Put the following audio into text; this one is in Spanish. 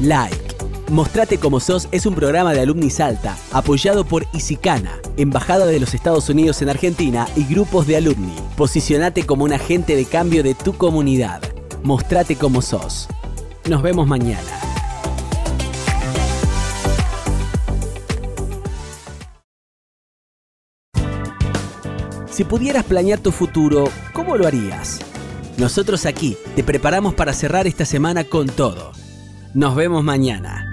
Like. Mostrate como sos es un programa de Alumni Salta, apoyado por Isicana, Embajada de los Estados Unidos en Argentina y grupos de alumni. Posicionate como un agente de cambio de tu comunidad. Mostrate como sos. Nos vemos mañana. Si pudieras planear tu futuro, ¿cómo lo harías? Nosotros aquí te preparamos para cerrar esta semana con todo. Nos vemos mañana.